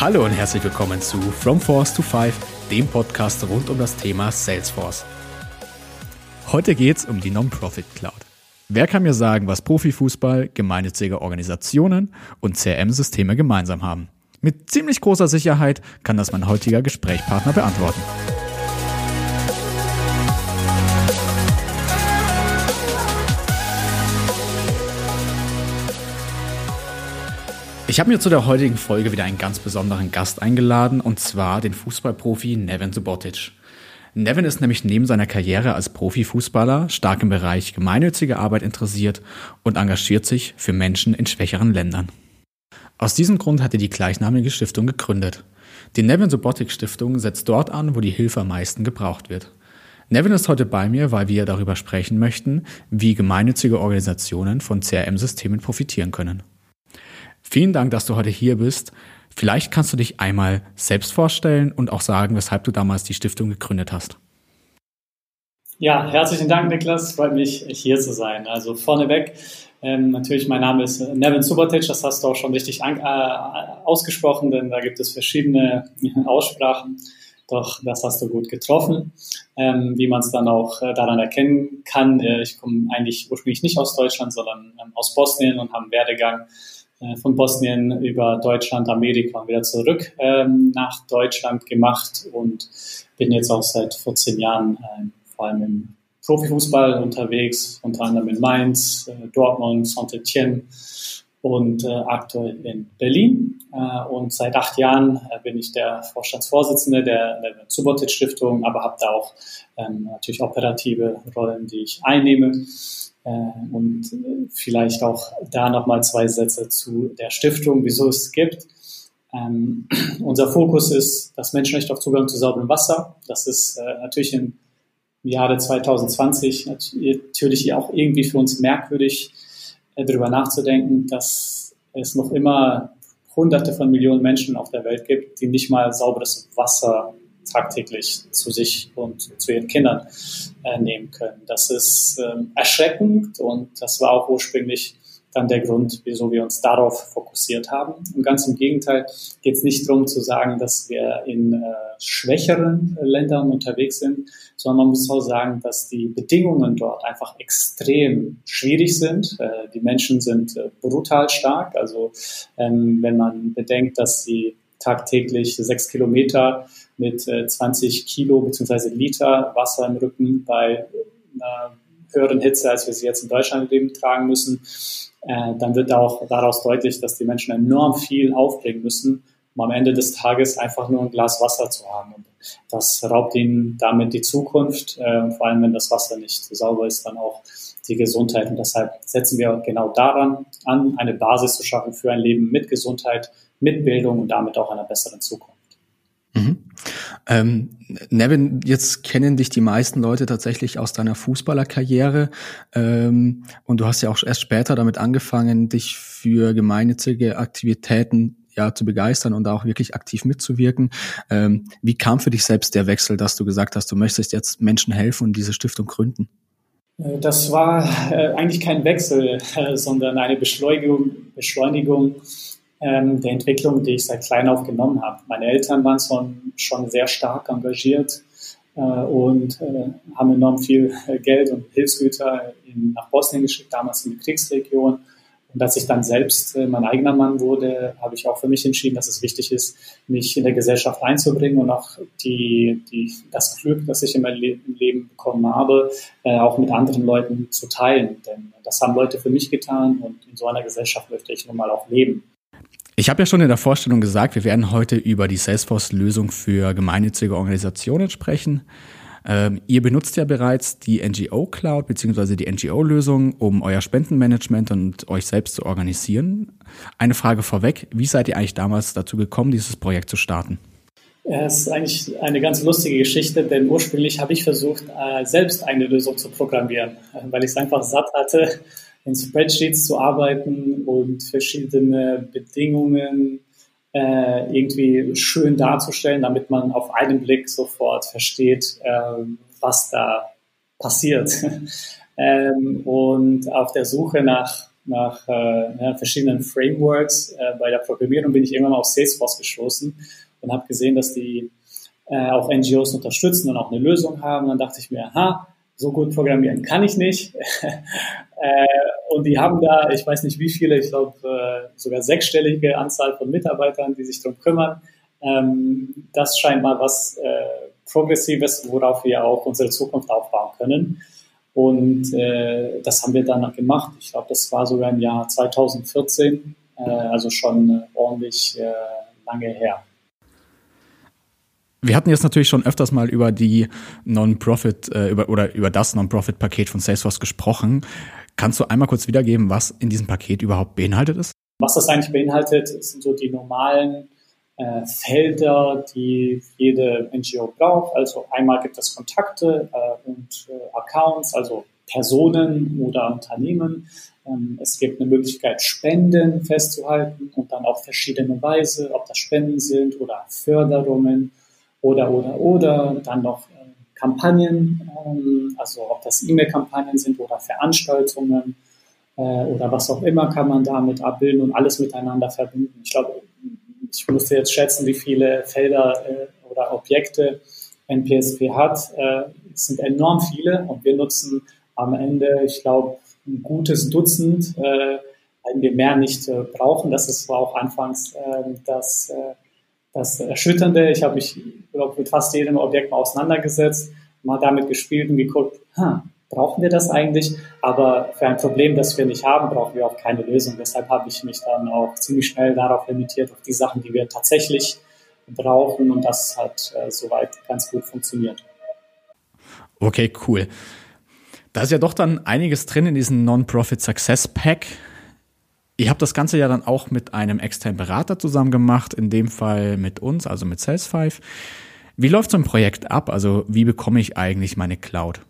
Hallo und herzlich willkommen zu From Force to Five, dem Podcast rund um das Thema Salesforce. Heute geht es um die Non-Profit Cloud. Wer kann mir sagen, was Profifußball, gemeinnützige Organisationen und CRM-Systeme gemeinsam haben? Mit ziemlich großer Sicherheit kann das mein heutiger Gesprächspartner beantworten. Ich habe mir zu der heutigen Folge wieder einen ganz besonderen Gast eingeladen, und zwar den Fußballprofi Nevin Subotic. Nevin ist nämlich neben seiner Karriere als Profifußballer stark im Bereich gemeinnützige Arbeit interessiert und engagiert sich für Menschen in schwächeren Ländern. Aus diesem Grund hat er die gleichnamige Stiftung gegründet. Die Nevin Subotic Stiftung setzt dort an, wo die Hilfe am meisten gebraucht wird. Nevin ist heute bei mir, weil wir darüber sprechen möchten, wie gemeinnützige Organisationen von CRM-Systemen profitieren können. Vielen Dank, dass du heute hier bist. Vielleicht kannst du dich einmal selbst vorstellen und auch sagen, weshalb du damals die Stiftung gegründet hast. Ja, herzlichen Dank, Niklas. Freut mich, hier zu sein. Also vorneweg, ähm, natürlich, mein Name ist Nevin Subotic, das hast du auch schon richtig an, äh, ausgesprochen, denn da gibt es verschiedene Aussprachen. Doch das hast du gut getroffen. Ähm, wie man es dann auch äh, daran erkennen kann, äh, ich komme eigentlich ursprünglich nicht aus Deutschland, sondern ähm, aus Bosnien und habe einen Werdegang äh, von Bosnien über Deutschland, Amerika und wieder zurück ähm, nach Deutschland gemacht und bin jetzt auch seit 14 Jahren äh, vor allem im Profifußball unterwegs, unter anderem in Mainz, äh, Dortmund, Saint-Etienne und äh, aktuell in Berlin. Äh, und seit acht Jahren bin ich der Vorstandsvorsitzende der, der Subotic Stiftung, aber habe da auch ähm, natürlich operative Rollen, die ich einnehme. Äh, und äh, vielleicht auch da nochmal zwei Sätze zu der Stiftung, wieso es gibt. Ähm, unser Fokus ist das Menschenrecht auf Zugang zu sauberem Wasser. Das ist äh, natürlich im Jahre 2020 natürlich auch irgendwie für uns merkwürdig, äh, darüber nachzudenken, dass es noch immer Hunderte von Millionen Menschen auf der Welt gibt, die nicht mal sauberes Wasser tagtäglich zu sich und zu ihren Kindern äh, nehmen können. Das ist ähm, erschreckend und das war auch ursprünglich dann der Grund, wieso wir uns darauf fokussiert haben. Und ganz im Gegenteil geht es nicht darum zu sagen, dass wir in äh, schwächeren Ländern unterwegs sind, sondern man muss auch sagen, dass die Bedingungen dort einfach extrem schwierig sind. Äh, die Menschen sind äh, brutal stark. Also ähm, wenn man bedenkt, dass sie tagtäglich sechs Kilometer mit äh, 20 Kilo bzw. Liter Wasser im Rücken bei einer höheren Hitze, als wir sie jetzt in Deutschland leben, tragen müssen, äh, dann wird auch daraus deutlich, dass die Menschen enorm viel aufbringen müssen, um am Ende des Tages einfach nur ein Glas Wasser zu haben. Und das raubt ihnen damit die Zukunft, äh, vor allem wenn das Wasser nicht sauber ist, dann auch die Gesundheit. Und deshalb setzen wir genau daran an, eine Basis zu schaffen für ein Leben mit Gesundheit, mit Bildung und damit auch einer besseren Zukunft. Mhm. Ähm, Nevin, jetzt kennen dich die meisten Leute tatsächlich aus deiner Fußballerkarriere ähm, und du hast ja auch erst später damit angefangen, dich für gemeinnützige Aktivitäten ja zu begeistern und auch wirklich aktiv mitzuwirken. Ähm, wie kam für dich selbst der Wechsel, dass du gesagt hast, du möchtest jetzt Menschen helfen und diese Stiftung gründen? Äh, das war äh, eigentlich kein Wechsel, äh, sondern eine Beschleunigung, Beschleunigung ähm, der Entwicklung, die ich seit klein auf genommen habe. Meine Eltern waren schon, schon sehr stark engagiert äh, und äh, haben enorm viel Geld und Hilfsgüter in, nach Bosnien geschickt, damals in die Kriegsregion. Und als ich dann selbst äh, mein eigener Mann wurde, habe ich auch für mich entschieden, dass es wichtig ist, mich in der Gesellschaft einzubringen und auch die, die, das Glück, das ich in meinem Leben bekommen habe, äh, auch mit anderen Leuten zu teilen. Denn das haben Leute für mich getan und in so einer Gesellschaft möchte ich nun mal auch leben. Ich habe ja schon in der Vorstellung gesagt, wir werden heute über die Salesforce-Lösung für gemeinnützige Organisationen sprechen. Ähm, ihr benutzt ja bereits die NGO Cloud bzw. die NGO-Lösung, um euer Spendenmanagement und euch selbst zu organisieren. Eine Frage vorweg, wie seid ihr eigentlich damals dazu gekommen, dieses Projekt zu starten? Es ist eigentlich eine ganz lustige Geschichte, denn ursprünglich habe ich versucht, äh, selbst eine Lösung zu programmieren, weil ich es einfach satt hatte, in Spreadsheets zu arbeiten und verschiedene Bedingungen äh, irgendwie schön darzustellen, damit man auf einen Blick sofort versteht, äh, was da passiert. ähm, und auf der Suche nach nach äh, verschiedenen Frameworks äh, bei der Programmierung bin ich irgendwann auf Salesforce gestoßen und habe gesehen, dass die äh, auch NGOs unterstützen und auch eine Lösung haben. Und dann dachte ich mir, aha, so gut programmieren kann ich nicht. äh, und die haben da, ich weiß nicht wie viele, ich glaube äh, sogar sechsstellige Anzahl von Mitarbeitern, die sich darum kümmern. Ähm, das scheint mal was äh, Progressives, worauf wir auch unsere Zukunft aufbauen können. Und das haben wir dann gemacht. Ich glaube, das war sogar im Jahr 2014, äh, also schon ordentlich lange her. Wir hatten jetzt natürlich schon öfters mal über die Non-Profit äh, über, oder über das Non-Profit-Paket von Salesforce gesprochen. Kannst du einmal kurz wiedergeben, was in diesem Paket überhaupt beinhaltet ist? Was das eigentlich beinhaltet, sind so die normalen äh, Felder, die jede NGO braucht. Also einmal gibt es Kontakte äh, und äh, Accounts, also Personen oder Unternehmen. Ähm, es gibt eine Möglichkeit, Spenden festzuhalten und dann auf verschiedene Weise, ob das Spenden sind oder Förderungen oder, oder, oder, dann noch äh, Kampagnen, ähm, also ob das E-Mail-Kampagnen sind oder Veranstaltungen äh, oder was auch immer kann man damit abbilden und alles miteinander verbinden. Ich glaube, ich musste jetzt schätzen, wie viele Felder äh, oder Objekte NPSP hat. Es sind enorm viele und wir nutzen am Ende, ich glaube, ein gutes Dutzend, weil wir mehr nicht brauchen. Das ist, auch anfangs das das Erschütternde. Ich habe mich glaub, mit fast jedem Objekt mal auseinandergesetzt, mal damit gespielt und geguckt, hm, brauchen wir das eigentlich? Aber für ein Problem, das wir nicht haben, brauchen wir auch keine Lösung. Deshalb habe ich mich dann auch ziemlich schnell darauf limitiert, auf die Sachen, die wir tatsächlich brauchen und das hat äh, soweit ganz gut funktioniert. Okay, cool. Da ist ja doch dann einiges drin in diesem Non-Profit Success Pack. Ihr habt das Ganze ja dann auch mit einem externen Berater zusammen gemacht, in dem Fall mit uns, also mit Sales5. Wie läuft so ein Projekt ab? Also wie bekomme ich eigentlich meine Cloud?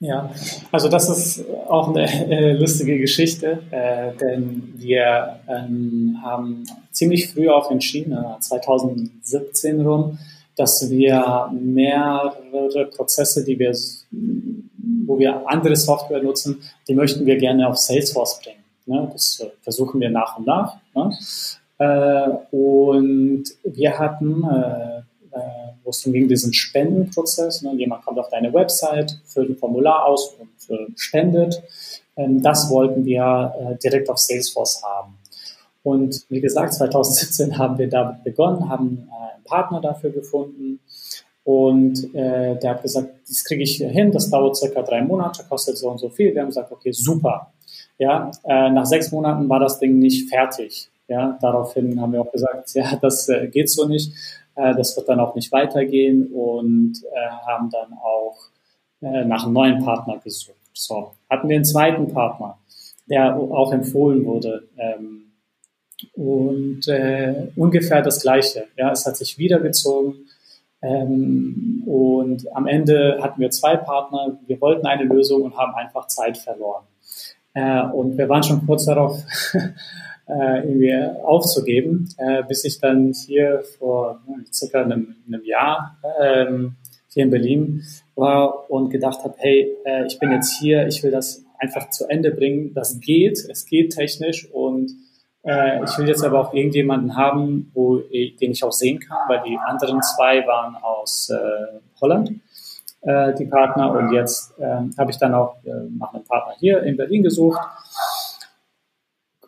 Ja, also das ist auch eine äh, lustige Geschichte, äh, denn wir ähm, haben ziemlich früh auch entschieden, äh, 2017 rum, dass wir mehrere Prozesse, die wir, wo wir andere Software nutzen, die möchten wir gerne auf Salesforce bringen. Ne? Das äh, versuchen wir nach und nach. Ne? Äh, und wir hatten, äh, äh, wo es ging, diesen Spendenprozess. Ne? Jemand kommt auf deine Website, füllt ein Formular aus und äh, spendet. Ähm, das wollten wir äh, direkt auf Salesforce haben. Und wie gesagt, 2017 haben wir damit begonnen, haben einen Partner dafür gefunden. Und äh, der hat gesagt, das kriege ich hin, das dauert circa drei Monate, kostet so und so viel. Wir haben gesagt, okay, super. Ja, äh, nach sechs Monaten war das Ding nicht fertig. Ja, daraufhin haben wir auch gesagt, ja, das äh, geht so nicht. Äh, das wird dann auch nicht weitergehen und äh, haben dann auch äh, nach einem neuen Partner gesucht. So, hatten wir einen zweiten Partner, der auch empfohlen wurde. Ähm, und äh, ungefähr das Gleiche. Ja, es hat sich wiedergezogen. Ähm, und am Ende hatten wir zwei Partner. Wir wollten eine Lösung und haben einfach Zeit verloren. Äh, und wir waren schon kurz darauf, äh, irgendwie aufzugeben, äh, bis ich dann hier vor circa einem, einem Jahr ähm, hier in Berlin war und gedacht habe, hey, äh, ich bin jetzt hier, ich will das einfach zu Ende bringen. Das geht, es geht technisch und äh, ich will jetzt aber auch irgendjemanden haben, wo, den ich auch sehen kann, weil die anderen zwei waren aus äh, Holland äh, die Partner. Und jetzt ähm, habe ich dann auch äh, nach einem Partner hier in Berlin gesucht,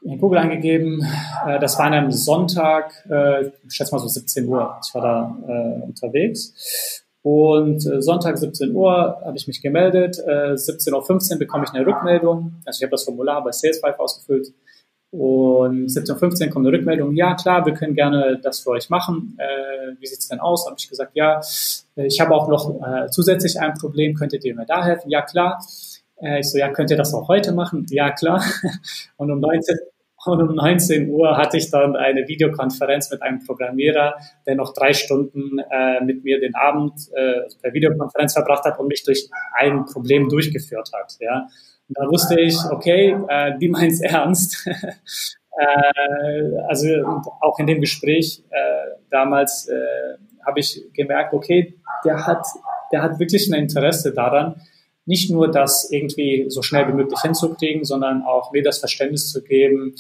in Google eingegeben. Äh, das war an einem Sonntag, äh, ich schätze mal so 17 Uhr. Ich war da äh, unterwegs. Und äh, Sonntag 17 Uhr habe ich mich gemeldet. Äh, 17.15 Uhr bekomme ich eine Rückmeldung. Also ich habe das Formular bei Sales5 ausgefüllt. Und 17.15 Uhr kommt eine Rückmeldung, ja klar, wir können gerne das für euch machen. Äh, wie sieht's denn aus? Habe ich gesagt, ja, ich habe auch noch äh, zusätzlich ein Problem, könntet ihr mir da helfen? Ja klar. Äh, ich so, ja, könnt ihr das auch heute machen? Ja klar. Und um 19, und um 19 Uhr hatte ich dann eine Videokonferenz mit einem Programmierer, der noch drei Stunden äh, mit mir den Abend äh, per Videokonferenz verbracht hat und mich durch ein Problem durchgeführt hat. Ja. Da wusste ich, okay, äh, die meint's ernst. äh, also auch in dem Gespräch äh, damals äh, habe ich gemerkt, okay, der hat, der hat wirklich ein Interesse daran, nicht nur das irgendwie so schnell wie möglich hinzukriegen, sondern auch mir das Verständnis zu geben,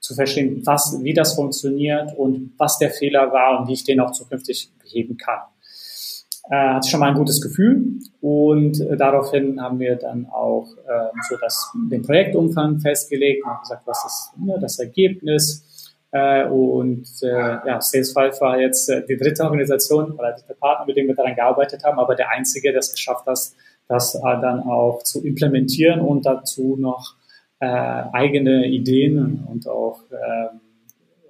zu verstehen, was, wie das funktioniert und was der Fehler war und wie ich den auch zukünftig beheben kann. Äh, hatte schon mal ein gutes Gefühl. Und äh, daraufhin haben wir dann auch äh, so das, den Projektumfang festgelegt und gesagt, was ist ne, das Ergebnis? Äh, und äh, ja, Sales5 war jetzt äh, die dritte Organisation oder der Partner, mit dem wir daran gearbeitet haben, aber der einzige, der es geschafft hat, das äh, dann auch zu implementieren und dazu noch äh, eigene Ideen und auch äh,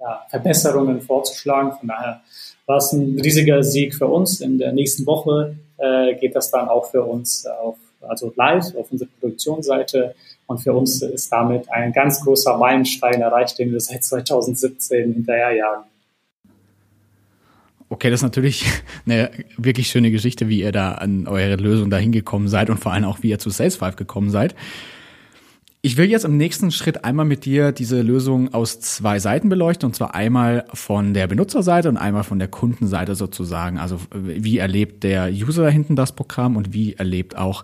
ja, Verbesserungen vorzuschlagen. Von daher war es ein riesiger Sieg für uns. In der nächsten Woche äh, geht das dann auch für uns auf, also live auf unserer Produktionsseite und für uns ist damit ein ganz großer Meilenstein erreicht, den wir seit 2017 hinterherjagen. Okay, das ist natürlich eine wirklich schöne Geschichte, wie ihr da an eure Lösung dahin gekommen seid und vor allem auch, wie ihr zu Sales5 gekommen seid. Ich will jetzt im nächsten Schritt einmal mit dir diese Lösung aus zwei Seiten beleuchten, und zwar einmal von der Benutzerseite und einmal von der Kundenseite sozusagen. Also wie erlebt der User hinten das Programm und wie erlebt auch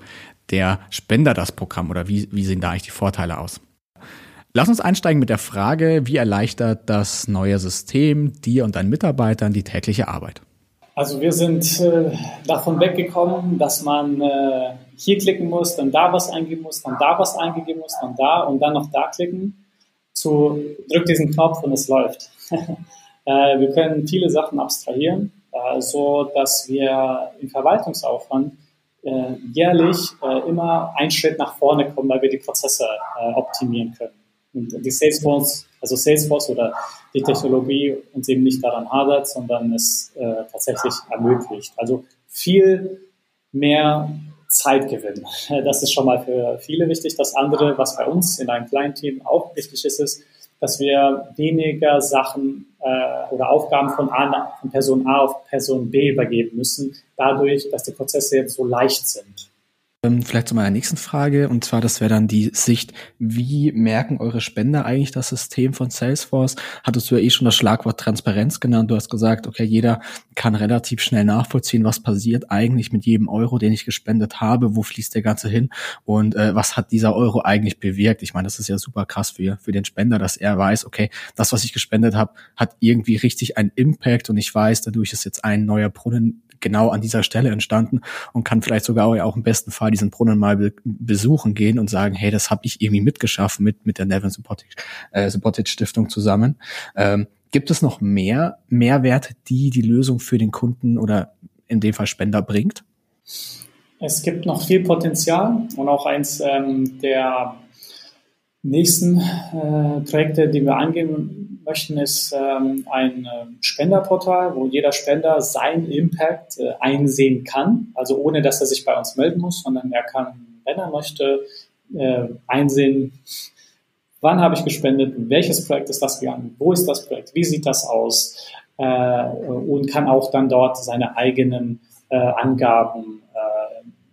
der Spender das Programm oder wie, wie sehen da eigentlich die Vorteile aus? Lass uns einsteigen mit der Frage, wie erleichtert das neue System dir und deinen Mitarbeitern die tägliche Arbeit? Also wir sind äh, davon weggekommen, dass man äh, hier klicken muss, dann da was eingeben muss, dann da was eingeben muss, dann da und dann noch da klicken, zu drück diesen Knopf und es läuft. äh, wir können viele Sachen abstrahieren, äh, so dass wir im Verwaltungsaufwand äh, jährlich äh, immer einen Schritt nach vorne kommen, weil wir die Prozesse äh, optimieren können. Und die Salesforce, also Salesforce oder die Technologie uns eben nicht daran hadert, sondern es äh, tatsächlich ermöglicht. Also viel mehr Zeitgewinn. Das ist schon mal für viele wichtig. Das andere, was bei uns in einem kleinen Team auch wichtig ist, ist, dass wir weniger Sachen äh, oder Aufgaben von, A, von Person A auf Person B übergeben müssen, dadurch, dass die Prozesse jetzt so leicht sind. Ähm, vielleicht zu meiner nächsten Frage, und zwar, das wäre dann die Sicht, wie merken eure Spender eigentlich das System von Salesforce? Hattest du ja eh schon das Schlagwort Transparenz genannt. Du hast gesagt, okay, jeder kann relativ schnell nachvollziehen, was passiert eigentlich mit jedem Euro, den ich gespendet habe, wo fließt der Ganze hin und äh, was hat dieser Euro eigentlich bewirkt? Ich meine, das ist ja super krass für, für den Spender, dass er weiß, okay, das, was ich gespendet habe, hat irgendwie richtig einen Impact und ich weiß, dadurch ist jetzt ein neuer Brunnen genau an dieser Stelle entstanden und kann vielleicht sogar auch im besten Fall diesen Brunnen mal be besuchen gehen und sagen, hey, das habe ich irgendwie mitgeschaffen mit, mit der Nevin Subotic, äh, Stiftung zusammen. Ähm, gibt es noch mehr Mehrwerte, die die Lösung für den Kunden oder in dem Fall Spender bringt? Es gibt noch viel Potenzial und auch eins ähm, der nächsten äh, Projekte, die wir angehen möchten, ist ähm, ein äh, Spenderportal, wo jeder Spender seinen Impact äh, einsehen kann. Also ohne, dass er sich bei uns melden muss, sondern er kann, wenn er möchte, äh, einsehen, wann habe ich gespendet, welches Projekt ist das gegangen, wo ist das Projekt, wie sieht das aus äh, und kann auch dann dort seine eigenen äh, Angaben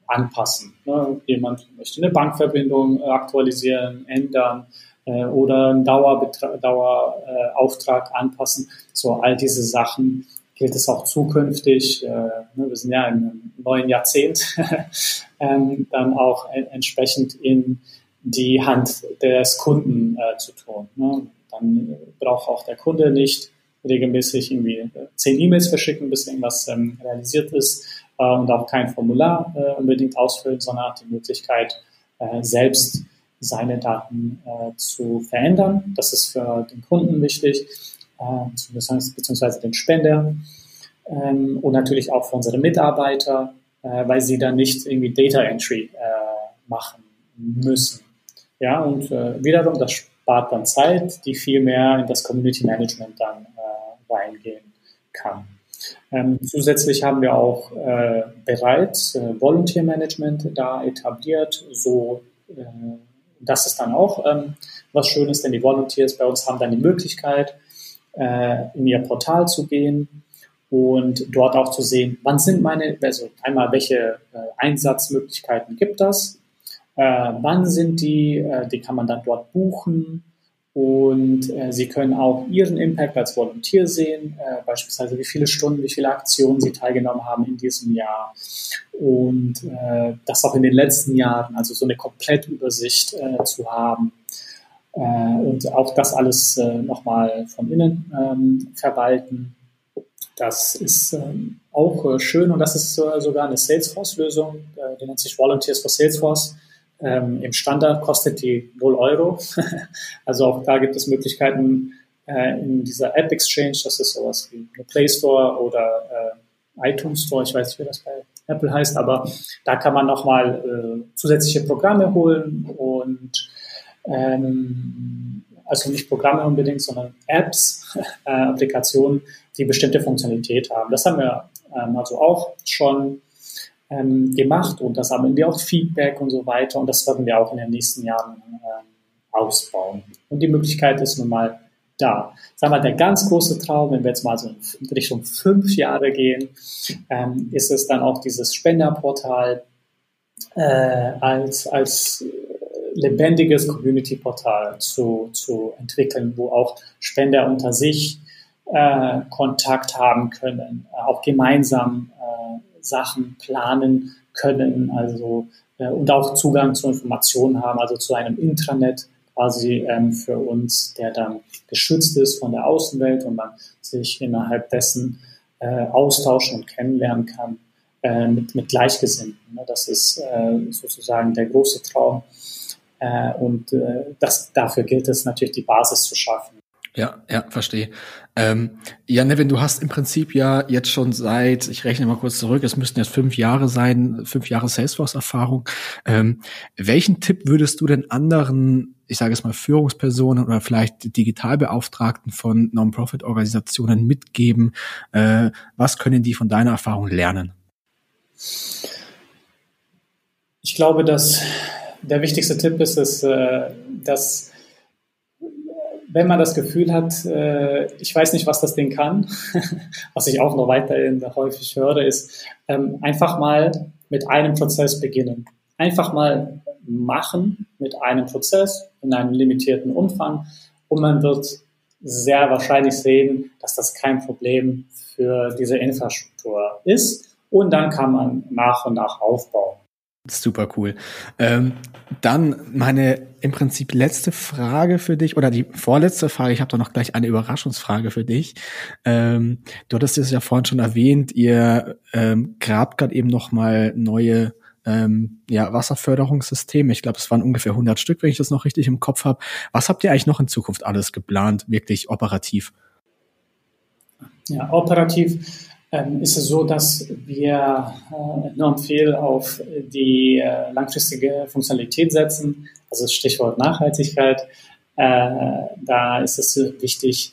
anpassen. Ne? Jemand möchte eine Bankverbindung aktualisieren, ändern, äh, oder einen Dauerauftrag Dauer, äh, anpassen. So all diese Sachen gilt es auch zukünftig, äh, ne, wir sind ja im neuen Jahrzehnt, ähm, dann auch entsprechend in die Hand des Kunden äh, zu tun. Ne? Dann braucht auch der Kunde nicht regelmäßig irgendwie zehn E-Mails verschicken, bis irgendwas ähm, realisiert ist äh, und auch kein Formular äh, unbedingt ausfüllen, sondern hat die Möglichkeit, äh, selbst seine Daten äh, zu verändern. Das ist für den Kunden wichtig, äh, beziehungsweise den Spender ähm, und natürlich auch für unsere Mitarbeiter, äh, weil sie dann nicht irgendwie Data Entry äh, machen müssen. Ja, und äh, wiederum, das spart dann Zeit, die viel mehr in das Community Management dann äh, reingehen kann. Ähm, zusätzlich haben wir auch äh, bereits äh, Volunteer Management da etabliert, so äh, das ist dann auch ähm, was Schönes, denn die Volunteers bei uns haben dann die Möglichkeit, äh, in ihr Portal zu gehen und dort auch zu sehen, wann sind meine, also einmal welche äh, Einsatzmöglichkeiten gibt das, äh, wann sind die, die kann man dann dort buchen Und äh, Sie können auch Ihren Impact als Volunteer sehen, äh, beispielsweise wie viele Stunden, wie viele Aktionen Sie teilgenommen haben in diesem Jahr. Und äh, das auch in den letzten Jahren, also so eine Komplettübersicht äh, zu haben. Äh, und auch das alles äh, nochmal von innen ähm, verwalten. Das ist ähm, auch schön und das ist sogar eine Salesforce-Lösung, die nennt sich Volunteers for Salesforce. Ähm, Im Standard kostet die 0 Euro. also auch da gibt es Möglichkeiten äh, in dieser App Exchange, das ist sowas wie eine Play Store oder äh, iTunes Store, ich weiß nicht, wie das bei Apple heißt, aber da kann man nochmal äh, zusätzliche Programme holen und ähm, also nicht Programme unbedingt, sondern Apps, äh, Applikationen, die bestimmte Funktionalität haben. Das haben wir ähm, also auch schon ähm, gemacht und das haben wir auch Feedback und so weiter und das werden wir auch in den nächsten Jahren ähm, ausbauen. Und die Möglichkeit ist nun mal da. Sagen wir, der ganz große Traum, wenn wir jetzt mal so in Richtung fünf Jahre gehen, ähm, ist es dann auch dieses Spenderportal äh, als, als lebendiges Community-Portal zu, zu entwickeln, wo auch Spender unter sich äh, Kontakt haben können, äh, auch gemeinsam äh, Sachen planen können, also äh, und auch Zugang zu Informationen haben, also zu einem Intranet quasi ähm, für uns, der dann geschützt ist von der Außenwelt und man sich innerhalb dessen äh, austauschen und kennenlernen kann äh, mit, mit Gleichgesinnten. Ne? Das ist äh, sozusagen der große Traum. Äh, und äh, das, dafür gilt es natürlich, die Basis zu schaffen. Ja, ja, verstehe. Ähm, ja, Nevin, du hast im Prinzip ja jetzt schon seit, ich rechne mal kurz zurück, es müssten jetzt fünf Jahre sein, fünf Jahre Salesforce-Erfahrung. Ähm, welchen Tipp würdest du denn anderen, ich sage es mal, Führungspersonen oder vielleicht Digitalbeauftragten von Non-Profit-Organisationen mitgeben? Äh, was können die von deiner Erfahrung lernen? Ich glaube, dass der wichtigste Tipp ist, äh, dass wenn man das Gefühl hat, äh, ich weiß nicht, was das Ding kann, was ich auch noch weiterhin häufig höre, ist ähm, einfach mal mit einem Prozess beginnen. Einfach mal machen mit einem Prozess in einem limitierten Umfang und man wird sehr wahrscheinlich sehen, dass das kein Problem für diese Infrastruktur ist und dann kann man nach und nach aufbauen. Super cool. Ähm, dann meine im Prinzip letzte Frage für dich oder die vorletzte Frage. Ich habe da noch gleich eine Überraschungsfrage für dich. Ähm, du hattest es ja vorhin schon erwähnt. Ihr ähm, grabt gerade eben noch mal neue ähm, ja, Wasserförderungssysteme. Ich glaube, es waren ungefähr 100 Stück, wenn ich das noch richtig im Kopf habe. Was habt ihr eigentlich noch in Zukunft alles geplant, wirklich operativ? Ja, operativ ähm, ist es so, dass wir äh, enorm viel auf die äh, langfristige Funktionalität setzen, also Stichwort Nachhaltigkeit. Äh, da ist es wichtig,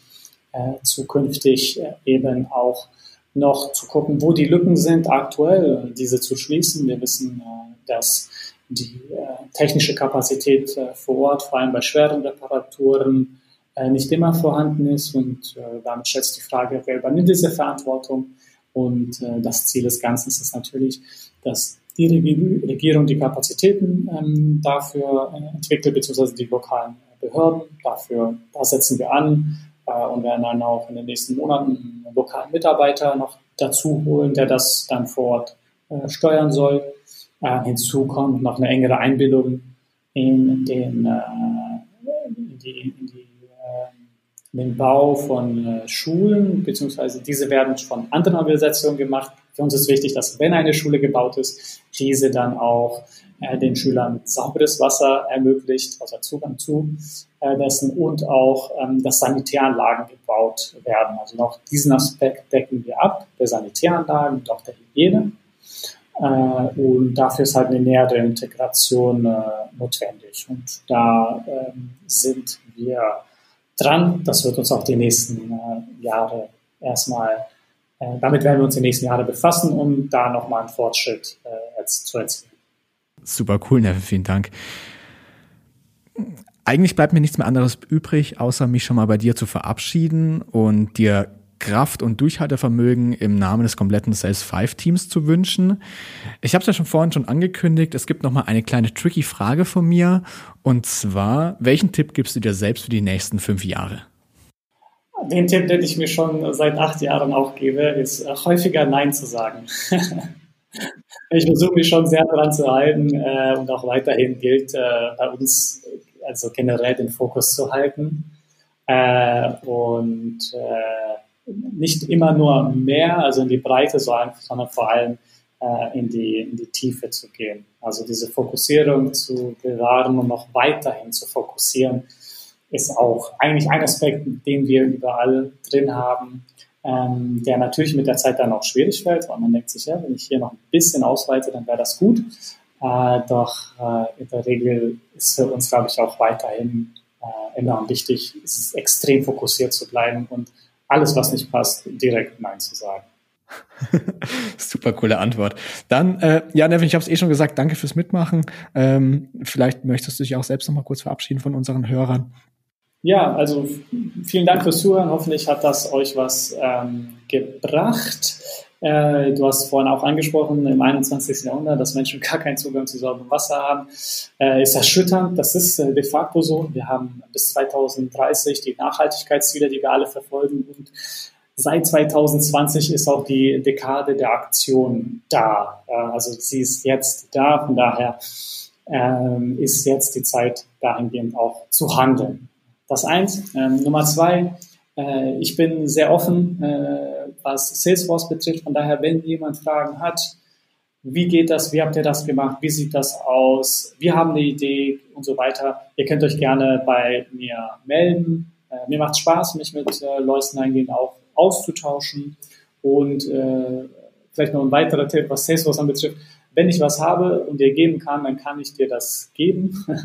äh, zukünftig äh, eben auch noch zu gucken, wo die Lücken sind, aktuell diese zu schließen. Wir wissen, äh, dass die technische Kapazität vor Ort, vor allem bei schweren Reparaturen, nicht immer vorhanden ist und damit stellt sich die Frage, wer übernimmt diese Verantwortung? Und äh, das Ziel des Ganzen ist natürlich, dass die Regierung die Kapazitäten ähm, dafür äh, entwickelt, beziehungsweise die lokalen Behörden. Dafür, da setzen wir an äh, und werden dann auch in den nächsten Monaten einen lokalen Mitarbeiter noch dazu holen, der das dann vor Ort äh, steuern soll. Äh, hinzu kommt noch eine engere Einbindung in den, äh, in die, in die den Bau von äh, Schulen, beziehungsweise diese werden von anderen Organisationen gemacht. Für uns ist wichtig, dass wenn eine Schule gebaut ist, diese dann auch äh, den Schülern sauberes Wasser ermöglicht, also Zugang zu äh, dessen und auch, ähm, dass Sanitäranlagen gebaut werden. Also noch diesen Aspekt decken wir ab, der Sanitäranlagen und auch der Hygiene. Und dafür ist halt eine nähere Integration notwendig. Und da ähm, sind wir dran. Das wird uns auch die nächsten äh, Jahre erstmal, äh, damit werden wir uns die nächsten Jahre befassen, um da nochmal einen Fortschritt äh, zu erzielen. Super cool, Neve, vielen Dank. Eigentlich bleibt mir nichts mehr anderes übrig, außer mich schon mal bei dir zu verabschieden und dir Kraft und Durchhaltevermögen im Namen des kompletten Sales 5 Teams zu wünschen. Ich habe es ja schon vorhin schon angekündigt, es gibt noch mal eine kleine tricky Frage von mir und zwar, welchen Tipp gibst du dir selbst für die nächsten fünf Jahre? Den Tipp, den ich mir schon seit acht Jahren auch gebe, ist äh, häufiger Nein zu sagen. ich versuche mich schon sehr daran zu halten äh, und auch weiterhin gilt äh, bei uns also generell den Fokus zu halten äh, und äh, nicht immer nur mehr, also in die Breite, sondern vor allem äh, in, die, in die Tiefe zu gehen. Also diese Fokussierung zu bewahren und noch weiterhin zu fokussieren, ist auch eigentlich ein Aspekt, den wir überall drin haben, ähm, der natürlich mit der Zeit dann auch schwierig fällt, weil man denkt sich, ja, wenn ich hier noch ein bisschen ausweite, dann wäre das gut. Äh, doch äh, in der Regel ist für uns, glaube ich, auch weiterhin äh, enorm wichtig, extrem fokussiert zu bleiben und alles, was nicht passt, direkt Nein zu sagen. Super coole Antwort. Dann, äh, ja, Nevin, ich habe es eh schon gesagt, danke fürs Mitmachen. Ähm, vielleicht möchtest du dich auch selbst noch mal kurz verabschieden von unseren Hörern. Ja, also vielen Dank fürs Zuhören. Hoffentlich hat das euch was ähm, gebracht. Äh, du hast vorhin auch angesprochen, im 21. Jahrhundert, dass Menschen gar keinen Zugang zu sauberem Wasser haben, äh, ist erschütternd. Das ist äh, de facto so. Wir haben bis 2030 die Nachhaltigkeitsziele, die wir alle verfolgen. Und seit 2020 ist auch die Dekade der Aktion da. Also sie ist jetzt da. Von daher ähm, ist jetzt die Zeit, dahingehend auch zu handeln. Das eins. Ähm, Nummer zwei, ich bin sehr offen, was Salesforce betrifft. Von daher, wenn jemand Fragen hat, wie geht das, wie habt ihr das gemacht, wie sieht das aus, wir haben eine Idee und so weiter. Ihr könnt euch gerne bei mir melden. Äh, mir macht Spaß, mich mit äh, Leuten eingehen auch auszutauschen. Und äh, vielleicht noch ein weiterer Tipp, was Salesforce anbetrifft. Wenn ich was habe und dir geben kann, dann kann ich dir das geben.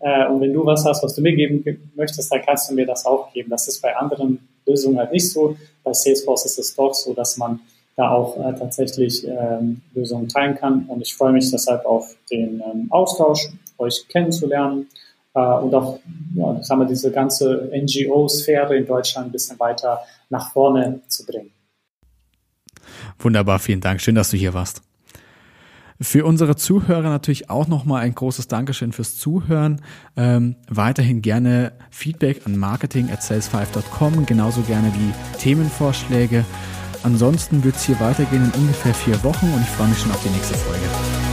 Äh, und wenn du was hast, was du mir geben möchtest, dann kannst du mir das auch geben. Das ist bei anderen Lösungen halt nicht so. Bei Salesforce ist es doch so, dass man da auch äh, tatsächlich ähm, Lösungen teilen kann. Und ich freue mich deshalb auf den ähm, Austausch, euch kennenzulernen äh, und auch, ja, das haben wir diese ganze NGO-Sphäre in Deutschland ein bisschen weiter nach vorne zu bringen. Wunderbar, vielen Dank. Schön, dass du hier warst. Für unsere Zuhörer natürlich auch nochmal ein großes Dankeschön fürs Zuhören. Ähm, weiterhin gerne Feedback an marketing at sales5.com, genauso gerne wie Themenvorschläge. Ansonsten wird es hier weitergehen in ungefähr vier Wochen und ich freue mich schon auf die nächste Folge.